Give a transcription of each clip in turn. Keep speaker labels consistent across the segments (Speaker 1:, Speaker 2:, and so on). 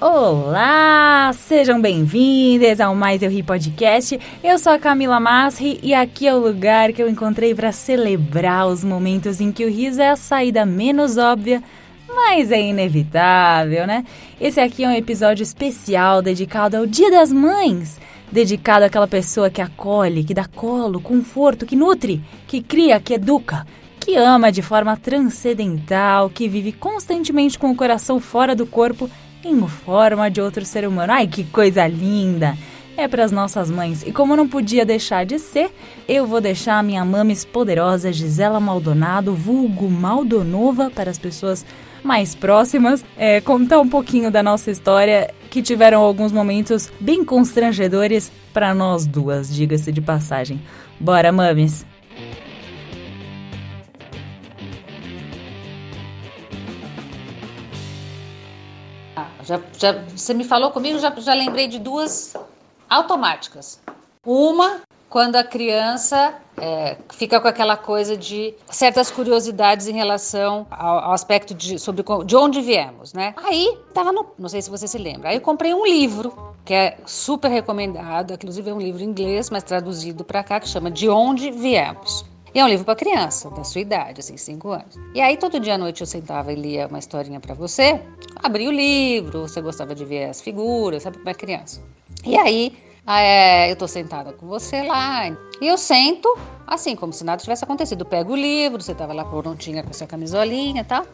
Speaker 1: Olá, sejam bem-vindas ao Mais Eu Ri Podcast. Eu sou a Camila Masri e aqui é o lugar que eu encontrei para celebrar os momentos em que o riso é a saída menos óbvia, mas é inevitável, né? Esse aqui é um episódio especial dedicado ao Dia das Mães, dedicado àquela pessoa que acolhe, que dá colo, conforto, que nutre, que cria, que educa, que ama de forma transcendental, que vive constantemente com o coração fora do corpo em forma de outro ser humano. Ai, que coisa linda! É para as nossas mães. E como não podia deixar de ser, eu vou deixar a minha mames poderosa Gisela Maldonado, vulgo Maldonova, para as pessoas mais próximas, é, contar um pouquinho da nossa história, que tiveram alguns momentos bem constrangedores para nós duas, diga-se de passagem. Bora, mames!
Speaker 2: Já, já, você me falou comigo, já, já lembrei de duas automáticas. Uma, quando a criança é, fica com aquela coisa de certas curiosidades em relação ao, ao aspecto de, sobre de onde viemos, né? Aí, tava no, não sei se você se lembra, aí eu comprei um livro, que é super recomendado, inclusive é um livro em inglês, mas traduzido para cá, que chama De Onde Viemos. E é um livro para criança, da sua idade, assim, 5 anos. E aí, todo dia à noite eu sentava e lia uma historinha para você, abria o livro, você gostava de ver as figuras, sabe é criança. E aí, é, eu tô sentada com você lá, e eu sento, assim, como se nada tivesse acontecido. Pego o livro, você tava lá prontinha com sua camisolinha e tal.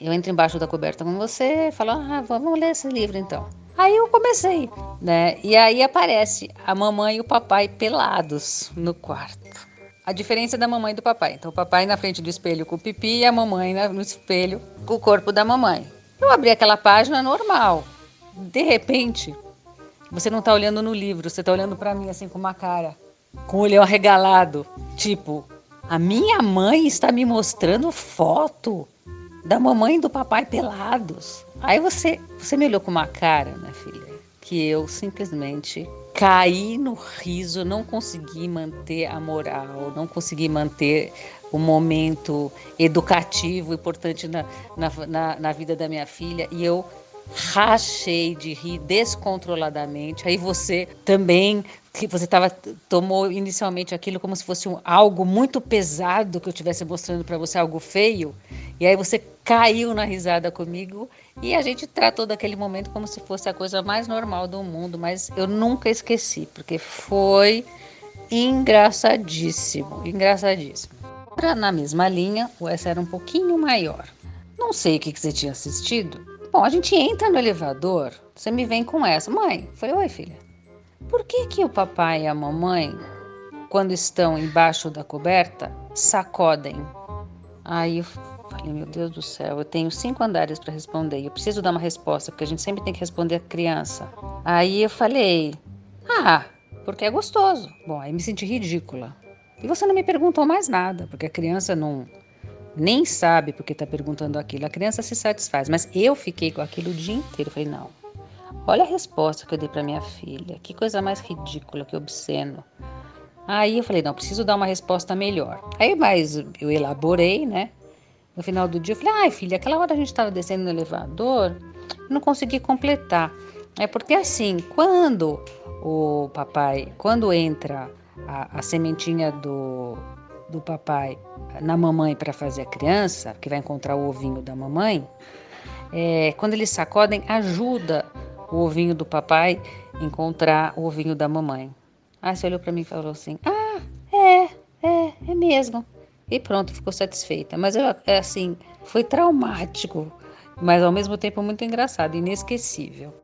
Speaker 2: Eu entro embaixo da coberta com você, falo, ah, vamos ler esse livro então. Aí eu comecei, né? E aí aparece a mamãe e o papai pelados no quarto. A diferença da mamãe e do papai. Então, o papai na frente do espelho com o pipi e a mamãe no espelho com o corpo da mamãe. Eu abri aquela página normal. De repente, você não tá olhando no livro, você tá olhando para mim assim com uma cara, com o olhão arregalado. Tipo, a minha mãe está me mostrando foto da mamãe e do papai pelados. Aí você, você me olhou com uma cara, minha filha, que eu simplesmente caí no riso, não consegui manter a moral, não consegui manter o momento educativo importante na, na, na, na vida da minha filha e eu rachei de rir descontroladamente. Aí você também, que você tava, tomou inicialmente aquilo como se fosse um, algo muito pesado que eu estivesse mostrando para você, algo feio. E aí você caiu na risada comigo e a gente tratou daquele momento como se fosse a coisa mais normal do mundo. Mas eu nunca esqueci, porque foi engraçadíssimo, engraçadíssimo. Pra, na mesma linha, o essa era um pouquinho maior. Não sei o que, que você tinha assistido. Bom, a gente entra no elevador, você me vem com essa. Mãe, foi oi, filha. Por que que o papai e a mamãe, quando estão embaixo da coberta, sacodem? Aí eu falei, meu Deus do céu, eu tenho cinco andares para responder. Eu preciso dar uma resposta, porque a gente sempre tem que responder a criança. Aí eu falei, ah, porque é gostoso. Bom, aí me senti ridícula. E você não me perguntou mais nada, porque a criança não nem sabe porque está perguntando aquilo. A criança se satisfaz, mas eu fiquei com aquilo o dia inteiro. Falei, não. Olha a resposta que eu dei para minha filha. Que coisa mais ridícula, que obsceno. Aí eu falei, não, preciso dar uma resposta melhor. Aí, mas eu elaborei, né? No final do dia, eu falei, ai, filha, aquela hora a gente estava descendo no elevador, não consegui completar. É porque assim, quando o papai, quando entra a, a sementinha do, do papai na mamãe para fazer a criança, que vai encontrar o ovinho da mamãe, é, quando eles sacodem, ajuda o ovinho do papai encontrar o ovinho da mamãe. Aí você olhou para mim e falou assim: Ah, é, é, é mesmo. E pronto, ficou satisfeita. Mas eu, é assim, foi traumático, mas ao mesmo tempo muito engraçado, inesquecível.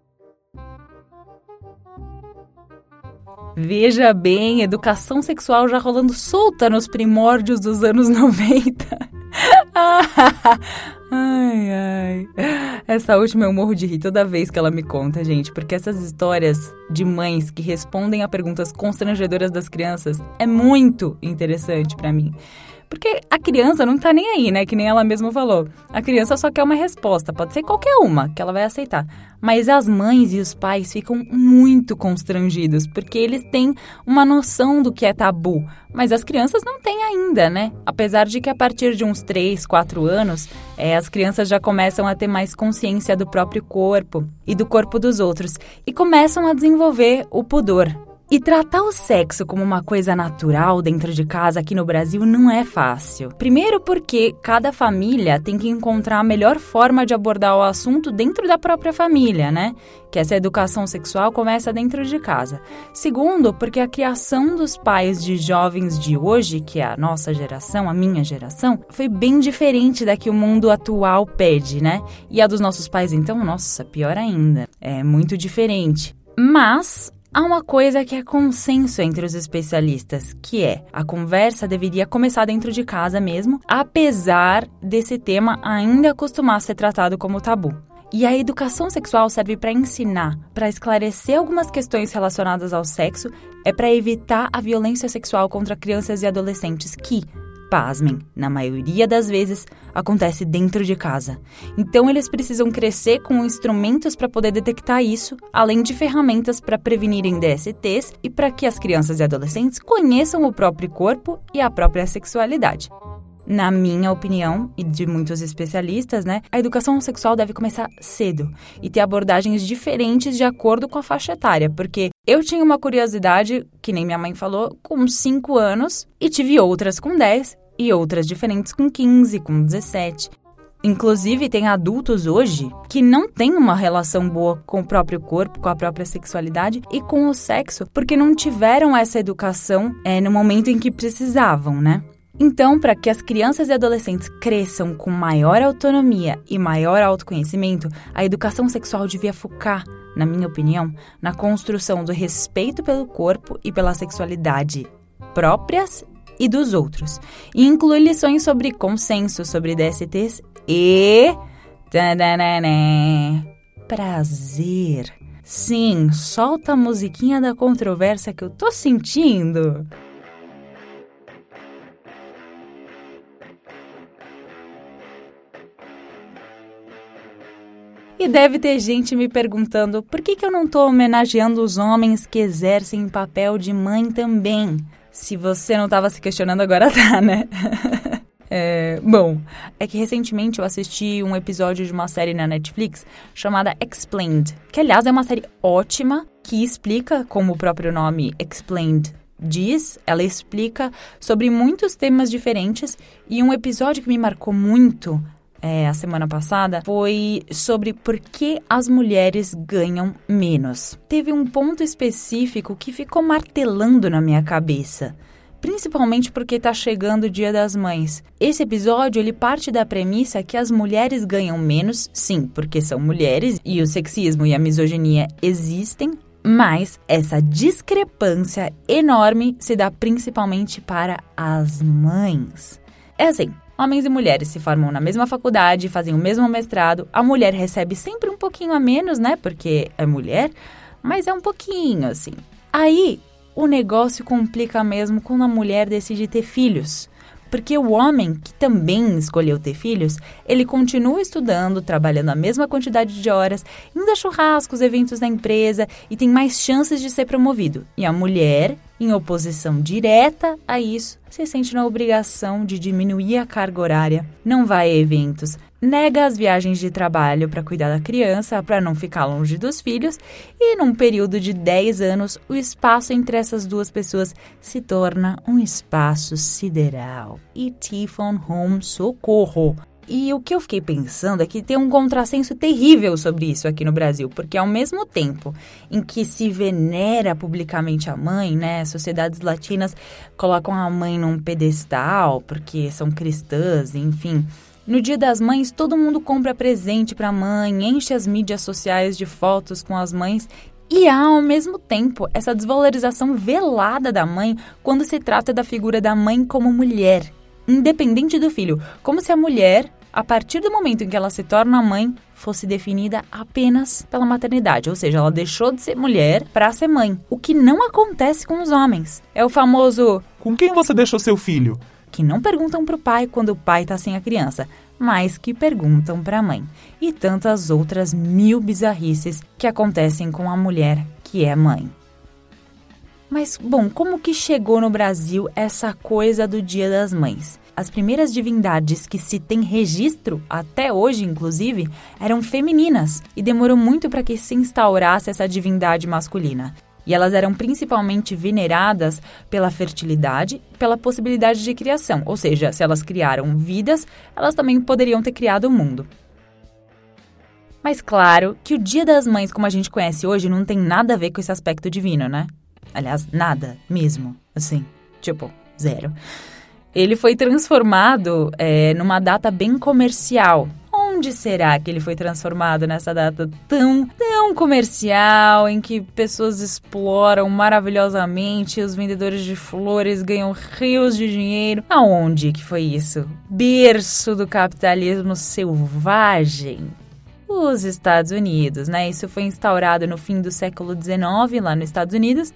Speaker 1: Veja bem, educação sexual já rolando solta nos primórdios dos anos 90. ai, ai. Essa última eu morro de rir toda vez que ela me conta, gente, porque essas histórias de mães que respondem a perguntas constrangedoras das crianças é muito interessante para mim. Porque a criança não tá nem aí, né? Que nem ela mesma falou. A criança só quer uma resposta, pode ser qualquer uma, que ela vai aceitar. Mas as mães e os pais ficam muito constrangidos, porque eles têm uma noção do que é tabu. Mas as crianças não têm ainda, né? Apesar de que a partir de uns 3, 4 anos, é, as crianças já começam a ter mais consciência do próprio corpo e do corpo dos outros e começam a desenvolver o pudor. E tratar o sexo como uma coisa natural dentro de casa aqui no Brasil não é fácil. Primeiro, porque cada família tem que encontrar a melhor forma de abordar o assunto dentro da própria família, né? Que essa educação sexual começa dentro de casa. Segundo, porque a criação dos pais de jovens de hoje, que é a nossa geração, a minha geração, foi bem diferente da que o mundo atual pede, né? E a dos nossos pais, então, nossa, pior ainda. É muito diferente. Mas Há uma coisa que é consenso entre os especialistas, que é a conversa deveria começar dentro de casa mesmo, apesar desse tema ainda costumar ser tratado como tabu. E a educação sexual serve para ensinar, para esclarecer algumas questões relacionadas ao sexo, é para evitar a violência sexual contra crianças e adolescentes que, pasmem, na maioria das vezes acontece dentro de casa. Então eles precisam crescer com instrumentos para poder detectar isso, além de ferramentas para prevenirem DSTs e para que as crianças e adolescentes conheçam o próprio corpo e a própria sexualidade. Na minha opinião, e de muitos especialistas, né, a educação sexual deve começar cedo e ter abordagens diferentes de acordo com a faixa etária, porque eu tinha uma curiosidade, que nem minha mãe falou, com 5 anos e tive outras com 10 e outras diferentes com 15, com 17. Inclusive, tem adultos hoje que não têm uma relação boa com o próprio corpo, com a própria sexualidade e com o sexo, porque não tiveram essa educação é, no momento em que precisavam, né? Então, para que as crianças e adolescentes cresçam com maior autonomia e maior autoconhecimento, a educação sexual devia focar, na minha opinião, na construção do respeito pelo corpo e pela sexualidade próprias e dos outros. E inclui lições sobre consenso, sobre DSTs e. Prazer. Sim, solta a musiquinha da controvérsia que eu tô sentindo. E deve ter gente me perguntando por que, que eu não estou homenageando os homens que exercem papel de mãe também. Se você não estava se questionando, agora tá, né? É, bom, é que recentemente eu assisti um episódio de uma série na Netflix chamada Explained, que aliás é uma série ótima que explica, como o próprio nome Explained diz, ela explica sobre muitos temas diferentes e um episódio que me marcou muito é, a semana passada foi sobre por que as mulheres ganham menos. Teve um ponto específico que ficou martelando na minha cabeça principalmente porque está chegando o Dia das Mães. Esse episódio ele parte da premissa que as mulheres ganham menos, sim, porque são mulheres e o sexismo e a misoginia existem, mas essa discrepância enorme se dá principalmente para as mães. É assim, Homens e mulheres se formam na mesma faculdade, fazem o mesmo mestrado. A mulher recebe sempre um pouquinho a menos, né? Porque é mulher, mas é um pouquinho assim. Aí o negócio complica mesmo quando a mulher decide ter filhos. Porque o homem, que também escolheu ter filhos, ele continua estudando, trabalhando a mesma quantidade de horas, indo a churrascos, eventos da empresa e tem mais chances de ser promovido. E a mulher, em oposição direta a isso, se sente na obrigação de diminuir a carga horária, não vai a eventos, nega as viagens de trabalho para cuidar da criança, para não ficar longe dos filhos, e num período de 10 anos, o espaço entre essas duas pessoas se torna um espaço sideral. E Tifon Home Socorro. E o que eu fiquei pensando é que tem um contrassenso terrível sobre isso aqui no Brasil, porque ao mesmo tempo em que se venera publicamente a mãe, né, sociedades latinas colocam a mãe num pedestal porque são cristãs, enfim. No Dia das Mães, todo mundo compra presente para a mãe, enche as mídias sociais de fotos com as mães e há, ao mesmo tempo, essa desvalorização velada da mãe quando se trata da figura da mãe como mulher, independente do filho, como se a mulher a partir do momento em que ela se torna mãe, fosse definida apenas pela maternidade, ou seja, ela deixou de ser mulher para ser mãe, o que não acontece com os homens. É o famoso
Speaker 3: Com quem você deixou seu filho?
Speaker 1: que não perguntam para o pai quando o pai está sem a criança, mas que perguntam para a mãe. E tantas outras mil bizarrices que acontecem com a mulher que é mãe. Mas, bom, como que chegou no Brasil essa coisa do Dia das Mães? As primeiras divindades que se tem registro, até hoje inclusive, eram femininas e demorou muito para que se instaurasse essa divindade masculina. E elas eram principalmente veneradas pela fertilidade, pela possibilidade de criação, ou seja, se elas criaram vidas, elas também poderiam ter criado o mundo. Mas claro que o Dia das Mães, como a gente conhece hoje, não tem nada a ver com esse aspecto divino, né? Aliás, nada mesmo. Assim, tipo, zero. Ele foi transformado é, numa data bem comercial. Onde será que ele foi transformado nessa data tão, tão comercial, em que pessoas exploram maravilhosamente, os vendedores de flores ganham rios de dinheiro? Aonde que foi isso? Berço do capitalismo selvagem? Os Estados Unidos, né? Isso foi instaurado no fim do século XIX lá nos Estados Unidos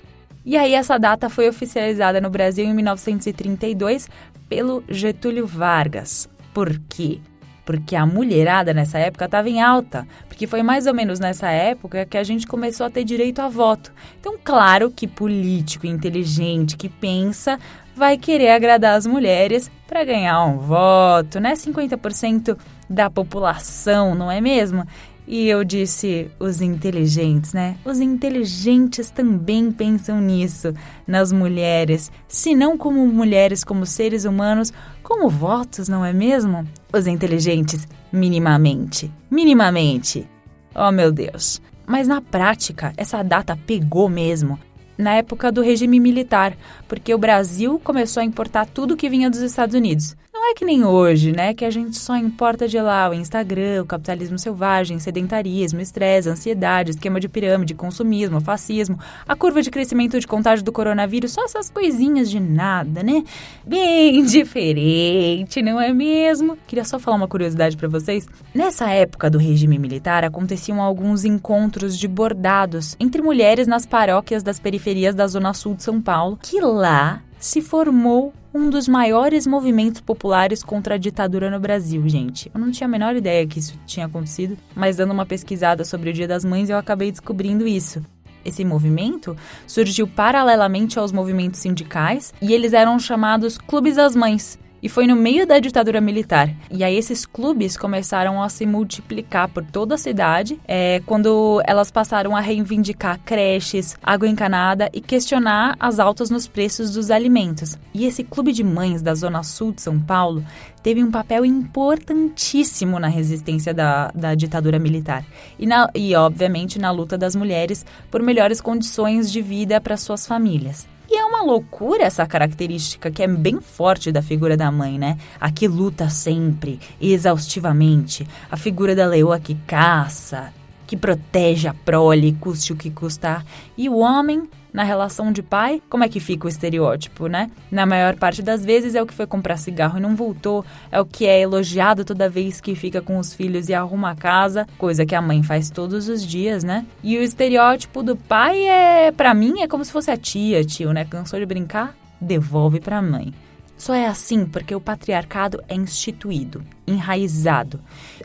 Speaker 1: e aí essa data foi oficializada no Brasil em 1932 pelo Getúlio Vargas. Por quê? Porque a mulherada nessa época estava em alta, porque foi mais ou menos nessa época que a gente começou a ter direito a voto. Então, claro que político inteligente que pensa vai querer agradar as mulheres para ganhar um voto, né? 50% da população, não é mesmo? E eu disse os inteligentes, né? Os inteligentes também pensam nisso, nas mulheres, se não como mulheres, como seres humanos, como votos, não é mesmo? Os inteligentes, minimamente. Minimamente. Oh, meu Deus. Mas na prática, essa data pegou mesmo. Na época do regime militar, porque o Brasil começou a importar tudo que vinha dos Estados Unidos. Não é que nem hoje, né? Que a gente só importa de lá o Instagram, o capitalismo selvagem, sedentarismo, estresse, ansiedade, esquema de pirâmide, consumismo, fascismo, a curva de crescimento de contágio do coronavírus, só essas coisinhas de nada, né? Bem diferente, não é mesmo? Queria só falar uma curiosidade para vocês. Nessa época do regime militar, aconteciam alguns encontros de bordados entre mulheres nas paróquias das periferias da Zona Sul de São Paulo, que lá se formou um dos maiores movimentos populares contra a ditadura no Brasil, gente. Eu não tinha a menor ideia que isso tinha acontecido, mas dando uma pesquisada sobre o Dia das Mães, eu acabei descobrindo isso. Esse movimento surgiu paralelamente aos movimentos sindicais e eles eram chamados Clubes das Mães. E foi no meio da ditadura militar. E aí esses clubes começaram a se multiplicar por toda a cidade, é, quando elas passaram a reivindicar creches, água encanada e questionar as altas nos preços dos alimentos. E esse clube de mães da Zona Sul de São Paulo teve um papel importantíssimo na resistência da, da ditadura militar. E, na, e, obviamente, na luta das mulheres por melhores condições de vida para suas famílias. E é uma loucura essa característica que é bem forte da figura da mãe, né? A que luta sempre, exaustivamente. A figura da leoa que caça, que protege a prole, custe o que custar. E o homem, na relação de pai, como é que fica o estereótipo, né? Na maior parte das vezes é o que foi comprar cigarro e não voltou, é o que é elogiado toda vez que fica com os filhos e arruma a casa, coisa que a mãe faz todos os dias, né? E o estereótipo do pai é, para mim, é como se fosse a tia, tio, né? Cansou de brincar? Devolve pra mãe. Só é assim porque o patriarcado é instituído, enraizado.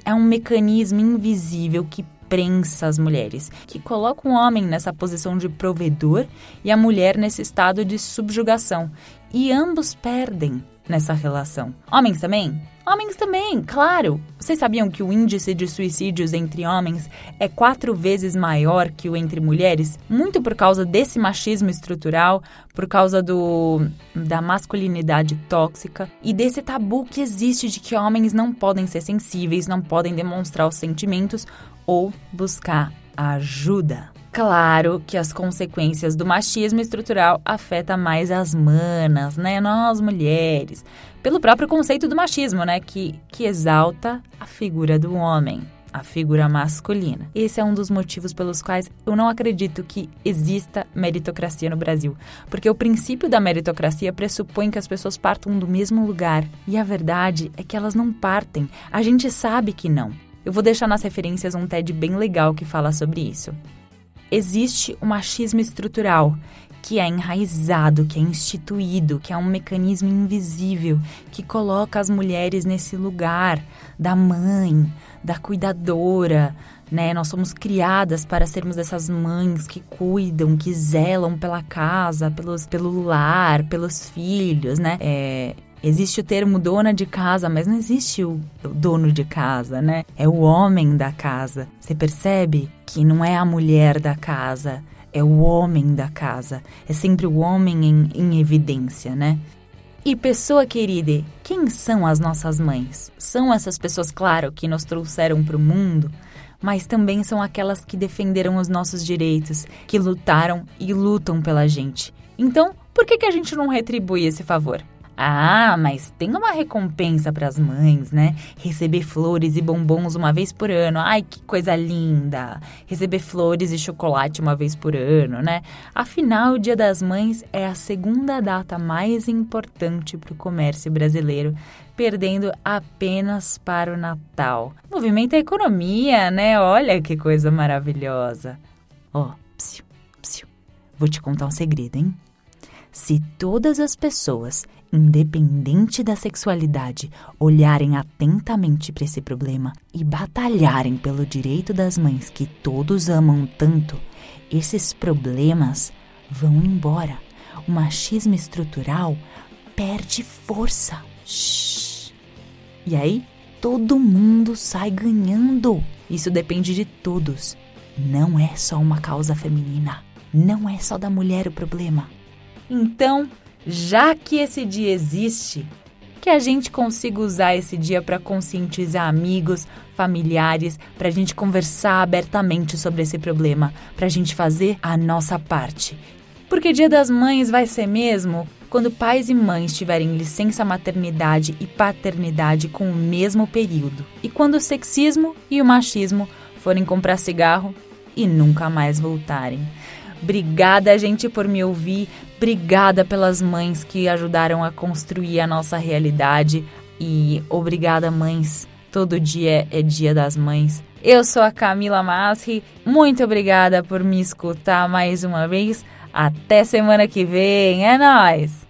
Speaker 1: É um mecanismo invisível que prensa as mulheres, que coloca o homem nessa posição de provedor e a mulher nesse estado de subjugação. E ambos perdem nessa relação. Homens também? Homens também, claro! Vocês sabiam que o índice de suicídios entre homens é quatro vezes maior que o entre mulheres? Muito por causa desse machismo estrutural, por causa do, da masculinidade tóxica e desse tabu que existe de que homens não podem ser sensíveis, não podem demonstrar os sentimentos ou buscar ajuda. Claro que as consequências do machismo estrutural afetam mais as manas, né? Nós mulheres. Pelo próprio conceito do machismo, né? Que, que exalta a figura do homem. a figura masculina. Esse é um dos motivos pelos quais eu não acredito que exista meritocracia no Brasil, porque o princípio da meritocracia pressupõe que as pessoas partam do mesmo lugar, e a verdade é que elas não partem. A gente sabe que não. Eu vou deixar nas referências um TED bem legal que fala sobre isso. Existe o machismo estrutural, que é enraizado, que é instituído, que é um mecanismo invisível que coloca as mulheres nesse lugar da mãe, da cuidadora, né? Nós somos criadas para sermos essas mães que cuidam, que zelam pela casa, pelos, pelo lar, pelos filhos, né? É, Existe o termo dona de casa, mas não existe o dono de casa, né? É o homem da casa. Você percebe que não é a mulher da casa, é o homem da casa. É sempre o homem em, em evidência, né? E pessoa querida, quem são as nossas mães? São essas pessoas, claro, que nos trouxeram para o mundo, mas também são aquelas que defenderam os nossos direitos, que lutaram e lutam pela gente. Então, por que, que a gente não retribui esse favor? Ah, mas tem uma recompensa para as mães, né? Receber flores e bombons uma vez por ano. Ai, que coisa linda! Receber flores e chocolate uma vez por ano, né? Afinal, o Dia das Mães é a segunda data mais importante para o comércio brasileiro, perdendo apenas para o Natal. Movimenta a economia, né? Olha que coisa maravilhosa. Ó, oh, psiu, psiu. Vou te contar um segredo, hein? Se todas as pessoas independente da sexualidade, olharem atentamente para esse problema e batalharem pelo direito das mães que todos amam tanto, esses problemas vão embora. O machismo estrutural perde força. Shhh. E aí, todo mundo sai ganhando. Isso depende de todos. Não é só uma causa feminina. Não é só da mulher o problema. Então, já que esse dia existe, que a gente consiga usar esse dia para conscientizar amigos, familiares, para a gente conversar abertamente sobre esse problema, para a gente fazer a nossa parte. Porque Dia das Mães vai ser mesmo quando pais e mães tiverem licença maternidade e paternidade com o mesmo período, e quando o sexismo e o machismo forem comprar cigarro e nunca mais voltarem. Obrigada, gente, por me ouvir. Obrigada pelas mães que ajudaram a construir a nossa realidade. E obrigada, mães. Todo dia é dia das mães. Eu sou a Camila Masri. Muito obrigada por me escutar mais uma vez. Até semana que vem. É nóis!